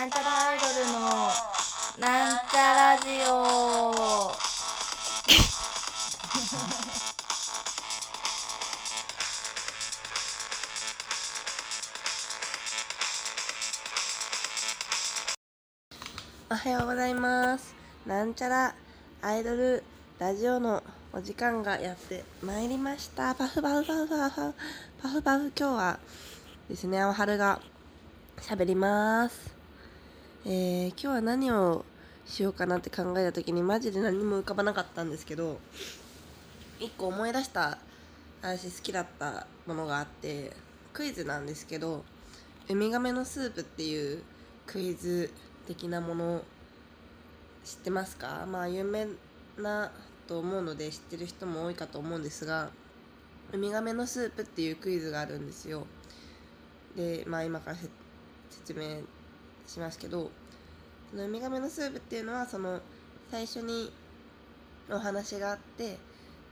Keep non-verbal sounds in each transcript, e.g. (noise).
なんちゃらアイドルのなんちゃラジオ。おはようございます。なんちゃらアイドルラジオのお時間がやってまいりました。パフパフパフパフパフパフ今日はですねお春が喋ります。えー、今日は何をしようかなって考えた時にマジで何も浮かばなかったんですけど一個思い出した私好きだったものがあってクイズなんですけどウミガメのスープっていうクイズ的なもの知ってますか？まあ有名なと思うので知ってる人も多いかと思うんですがウミガメのスープっていうクイズがあるんですよ。でまあ今から説明しますけどそのウミガメのスープっていうのはその最初にお話があって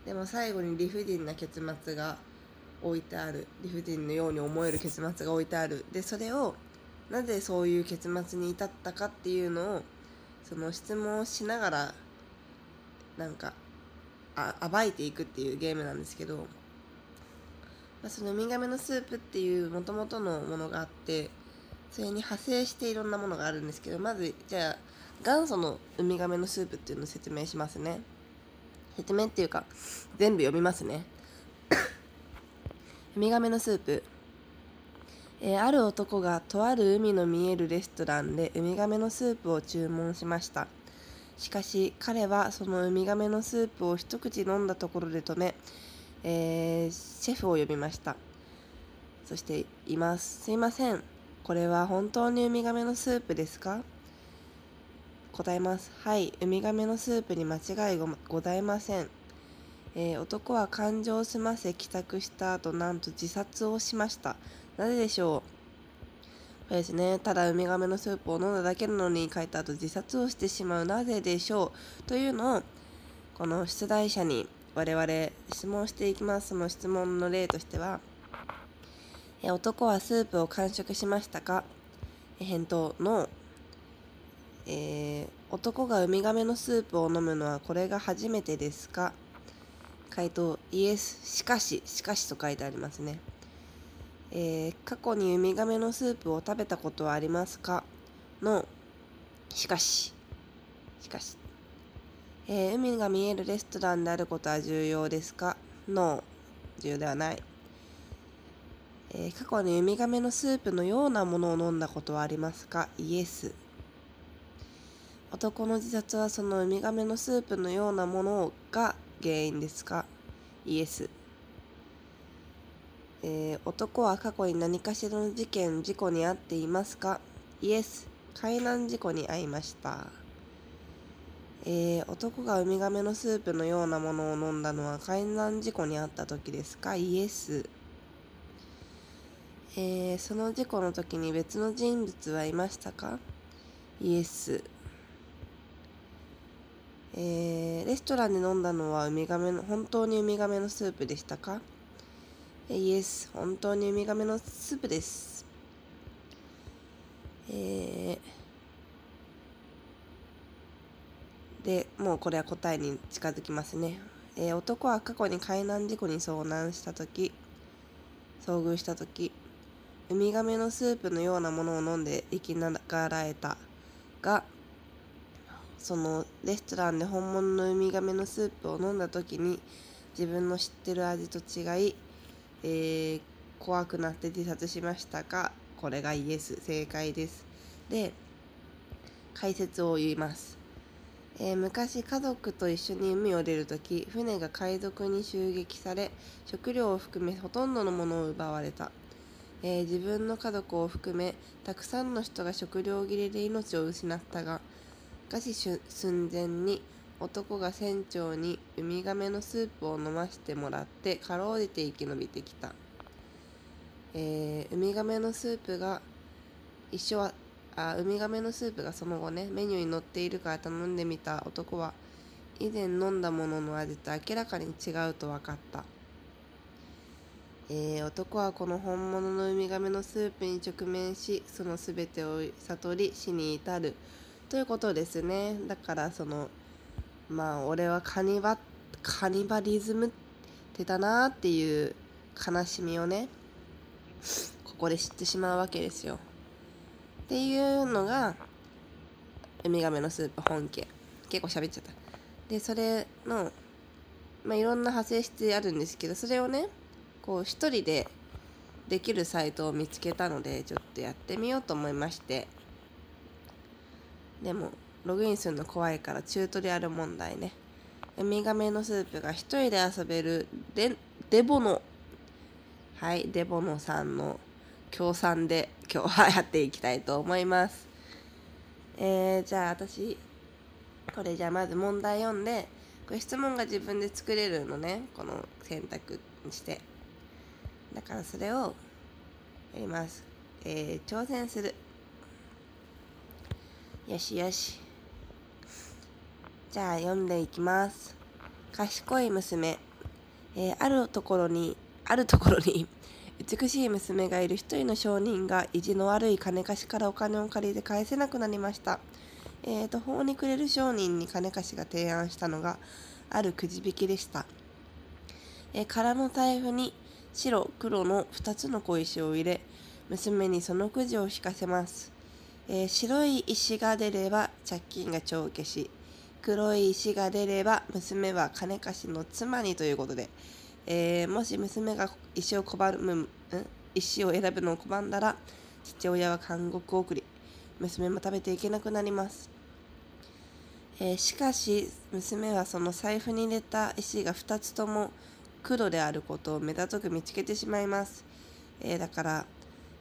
でも最後に理不尽な結末が置いてある。理不尽のように思える結末が置いてある。でそれをなぜそういう結末に至ったかっていうのをその質問をしながらなんかあ暴いていくっていうゲームなんですけど、まあ、そのウミガメのスープっていうもともとのものがあってそれに派生していろんなものがあるんですけどまずじゃあ元祖のウミガメのスープっていうのを説明しますね。説明っていうか全部読みますね。(coughs) ウミガメのスープ。えー、ある男がとある海の見えるレストランでウミガメのスープを注文しました。しかし彼はそのウミガメのスープを一口飲んだところで止め、えー、シェフを呼びました。そしています。すいません。これは本当にウミガメのスープですか？答えます。はい。ウミガメのスープに間違いございません。えー、男は感情を済ませ帰宅した後なんと自殺をしました。なぜでしょう？これですね。ただウミガメのスープを飲んだだけなのに書いた後自殺をしてしまう。なぜでしょう？というのをこの出題者に我々質問していきます。その質問の例としてはえ男はスープを完食しましたか？返答の、えー、男がウミガメのスープを飲むのはこれが初めてですか？回答イエスしかししかしと書いてありますね、えー、過去にウミガメのスープを食べたことはありますか？のしかし。しかし、えー、海が見えるレストランであることは重要ですか？の重要ではない。えー、過去にウミガメのスープのようなものを飲んだことはありますか？イエス。男の自殺はそのウミガメのスープのようなものが原因ですか？イエス、えー、男は過去に何かしらの事件事故に遭っていますか？イエス。海難事故に遭いました。えー、男がウミガメのスープのようなものを飲んだのは海難事故に遭った時ですか？イエス。えー、その事故の時に別の人物はいましたか？イエス、えー、レストランで飲んだのはウミガメの本当にウミガメのスープでしたか？イエス。本当にウミガメのスープです。えー、でもうこれは答えに近づきますね、えー、男は過去に海難事故に遭難した時遭遇した時ウミガメのスープのようなものを飲んで生きながらえたがそのレストランで本物のウミガメのスープを飲んだ時に自分の知ってる味と違い、えー、怖くなって自殺しましたかこれがイエス正解です。で解説を言います、えー、昔家族と一緒に海を出る時船が海賊に襲撃され食料を含めほとんどのものを奪われた。えー、自分の家族を含めたくさんの人が食料切れで命を失ったが餓死寸前に男が船長にウミガメのスープを飲ませてもらってかろうじて生き延びてきた、えー、ウミガメのスープが一緒はあウミガメのスープがその後ねメニューに載っているから頼んでみた男は以前飲んだものの味と明らかに違うと分かった。えー、男はこの本物のウミガメのスープに直面しその全てを悟り死に至る。ということですね。だからそのまあ俺はカニバカニバリズムってたなっていう悲しみをねここで知ってしまうわけですよ。っていうのがウミガメのスープ本家。結構喋っちゃった。でそれのまあいろんな派生してあるんですけどそれをねこう一人でできるサイトを見つけたのでちょっとやってみようと思いまして。でもログインするの怖いからチュートリアル問題ね。ウミガメのスープが一人で遊べるデデボノはいデボノさんの協賛で今日はやっていきたいと思います。えー、じゃあ私これじゃあまず問題読んでこれ質問が自分で作れるのねこの選択にして。だからそれをやります、えー、挑戦する。よしよし。じゃあ読んでいきます。賢い娘、えー、あるところにあるところに美しい娘がいる一人の商人が意地の悪い金貸しからお金を借りて返せなくなりました。えーと、法に暮れる商人に金貸しが提案したのがあるくじ引きでした、えー、空の財布に白黒の2つの小石を入れ娘にそのくじを引かせます、えー、白い石が出れば借金が帳消し。黒い石が出れば娘は金貸しの妻にということで、えー、もし娘が石を拒む石を選ぶのを拒んだら父親は監獄を送り娘も食べていけなくなります、えー、しかし娘はその財布に入れた石が2つとも黒であることを目立たく見つけてしまいます、えー、だから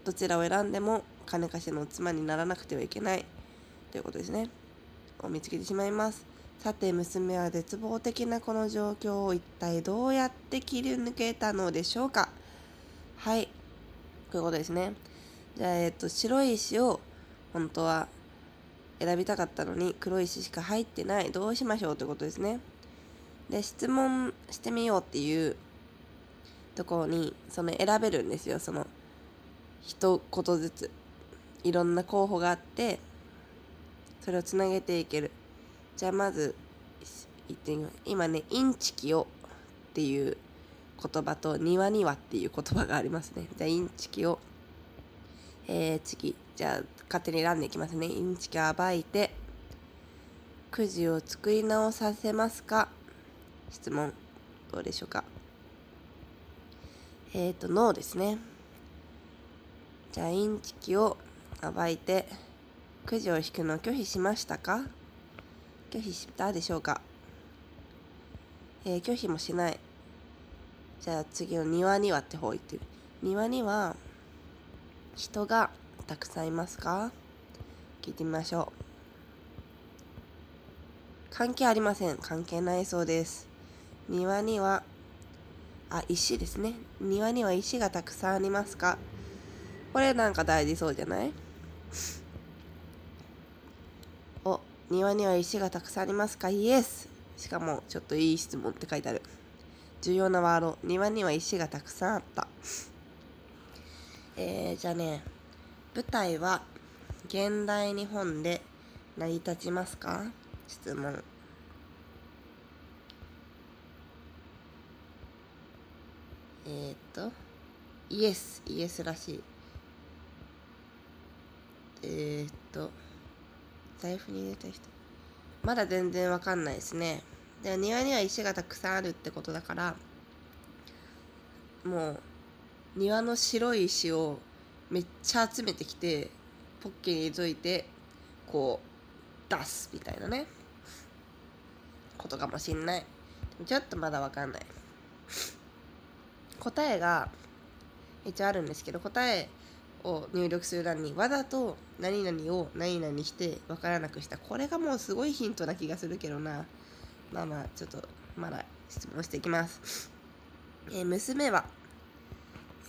どちらを選んでも金貸しの妻にならなくてはいけない。ということですね。を見つけてしまいます。さて娘は絶望的なこの状況を一体どうやって切り抜けたのでしょうか。はい。こういうことですね。じゃあ、えっと、白い石を本当は選びたかったのに黒い石しか入ってない。どうしましょう。ということですね。で質問してみようっていうところにその選べるんですよ。その一言ずつ。いろんな候補があってそれをつなげていける。じゃあまず言ってみよう。今ねインチキをっていう言葉と庭にはっていう言葉がありますね。じゃあインチキを。えー、次。じゃあ勝手に選んでいきますね。インチキを暴いてくじを作り直させますか？質問どうでしょうか？えっ、ー、とノーですね。じゃあインチキを暴いてくじを引くのを拒否しましたか？拒否したでしょうか？えー、拒否もしない。じゃあ次の庭にはって方言ってる。庭には人がたくさんいますか？聞いてみましょう。関係ありません。関係ないそうです。庭にはあ石ですね。庭には石がたくさんありますか？これなんか大事そうじゃない？お庭には石がたくさんありますか？イエス！しかもちょっといい質問って書いてある。重要なワード。庭には石がたくさんあった。えー、じゃあね。舞台は現代日本で成り立ちますか？質問。えー、っとイエスイエスらしい。えー、っと財布に入れた人。まだ全然わかんないですね。で庭には石がたくさんあるってことだからもう庭の白い石をめっちゃ集めてきてポッケに入れといてこう出すみたいなね。ことかもしんない。ちょっとまだわかんない。答えが一応あるんですけど答えを入力する欄にわざと何々を何々して分からなくした。これがもうすごいヒントな気がするけどな。まあまあちょっとまだ質問していきます、えー、娘は。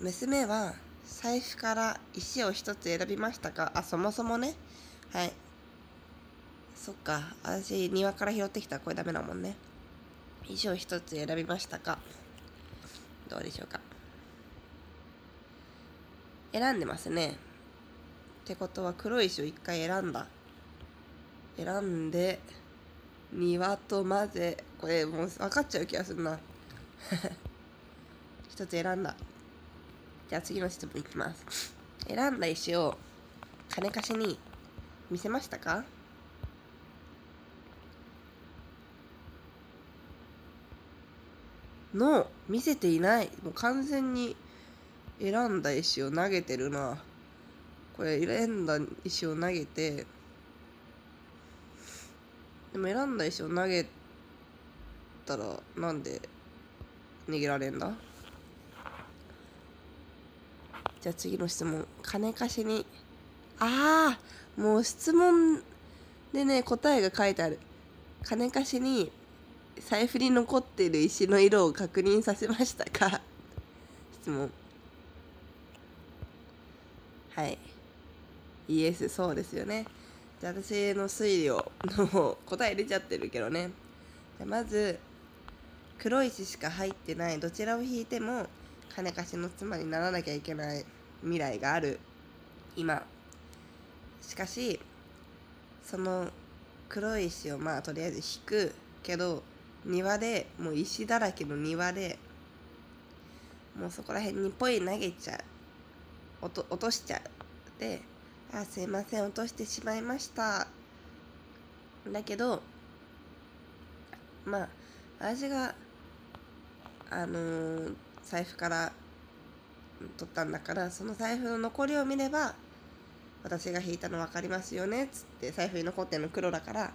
娘は財布から石を一つ選びましたか？あそもそもね。はい。そっか。私庭から拾ってきた。らこれダメだもんね。石を一つ選びましたか？どうでしょうか。選んでますね。ってことは黒い石を一回選んだ。選んで庭と混ぜこれもう分かっちゃう気がするな。(laughs) 一つ選んだ。じゃあ次の質問いきます。選んだ石を金貸しに見せましたか？の見せていない。もう完全に選んだ石を投げてるな。これ選んだ石を投げて。でも選んだ石を投げたらなんで逃げられんだ？じゃあ次の質問。金貸しに。ああもう質問でね答えが書いてある。金貸しに財布に残ってる石の色を確認させましたか？(laughs) 質問。はい。イエスそうですよね。じゃあ私の推理をもう答え出ちゃってるけどね。じゃまず黒石しか入ってない。どちらを引いても金貸しの妻にならなきゃいけない。未来がある。今。しかしその黒い石をまあとりあえず引くけど庭でもう石だらけの庭でもうそこら辺にポイ投げちゃう。落と落としちゃうで「あすいません落としてしまいました」だけどまあ私があのー、財布から取ったんだからその財布の残りを見れば私が引いたの分かりますよねっつって財布に残ってるの黒だから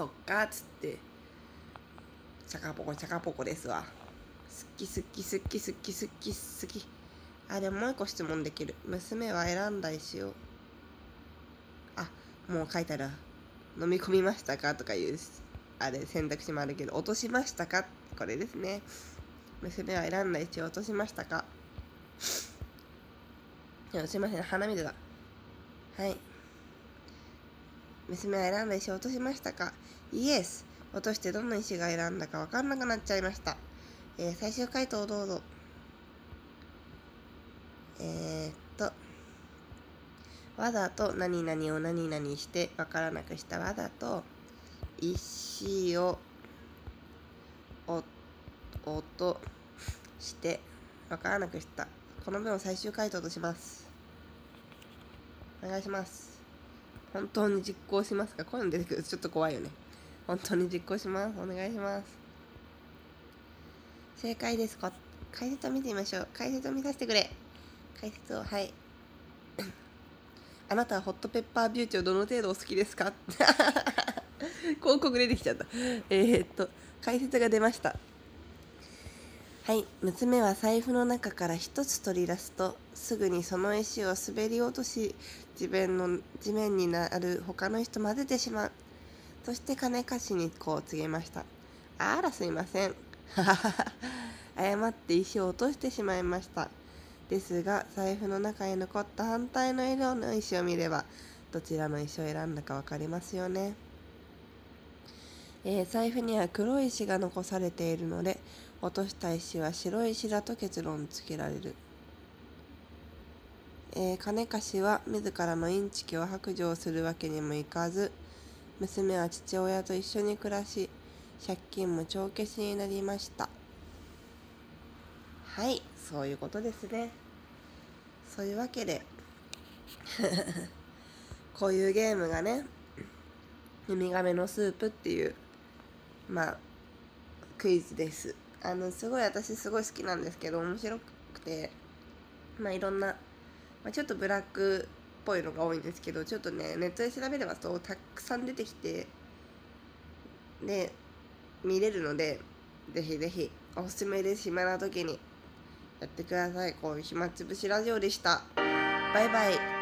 そっかつって。チャカポコチャカポコですわ。すっきすっきすっきすっきすっきすっき。あでももう一個質問できる。娘は選んだ石をあもう書いてある飲み込みましたか？とかいうあれ選択肢もあるけど。落としましたか？これですね。娘は選んだ石を落としましたか？いやすいません。鼻水がはい。娘は選んだ石を落としましたか？イエス落としてどの石が選んだか分かんなくなっちゃいました、えー、最終回答をどうぞ。えー、っと。わざと何々を何々して分からなくした。わざと石を音して分からなくした。この文を最終回答とします。お願いします。本当に実行しますか？こういうの出てくるとちょっと怖いよね。本当に実行します。お願いします。正解ですか？解説を見てみましょう。解説を見させてくれ。解説をはい。(coughs) あなたはホットペッパービューティーをどの程度お好きですか？(laughs) 広告出てきちゃった。えー、っと解説が出ました。はい娘は財布の中から一つ取り出すとすぐにその石を滑り落とし地面の地面になる他の石と混ぜてしまう。そして金貸しにこう告げました。あらすいません。(laughs) 誤って石を落としてしまいました。ですが財布の中に残った反対の色の石を見ればどちらの石を選んだか分かりますよね、えー、財布には黒い石が残されているので落とした石は白石だと結論付けられる、えー、金貸しは自らのインチキを白状するわけにもいかず娘は父親と一緒に暮らし借金も帳消しになりました。はいそういうことですね。そういうわけで (laughs) こういうゲームがねウミガメのスープっていうまあクイズです。あのすごい私すごい好きなんですけど面白くてまあいろんな、まあ、ちょっとブラックっぽいのが多いんですけどちょっとねネットで調べればとたくさん出てきてで見れるのでぜひぜひおすすめです。暇な時にやってください。こういう暇つぶしラジオでした。バイバイ。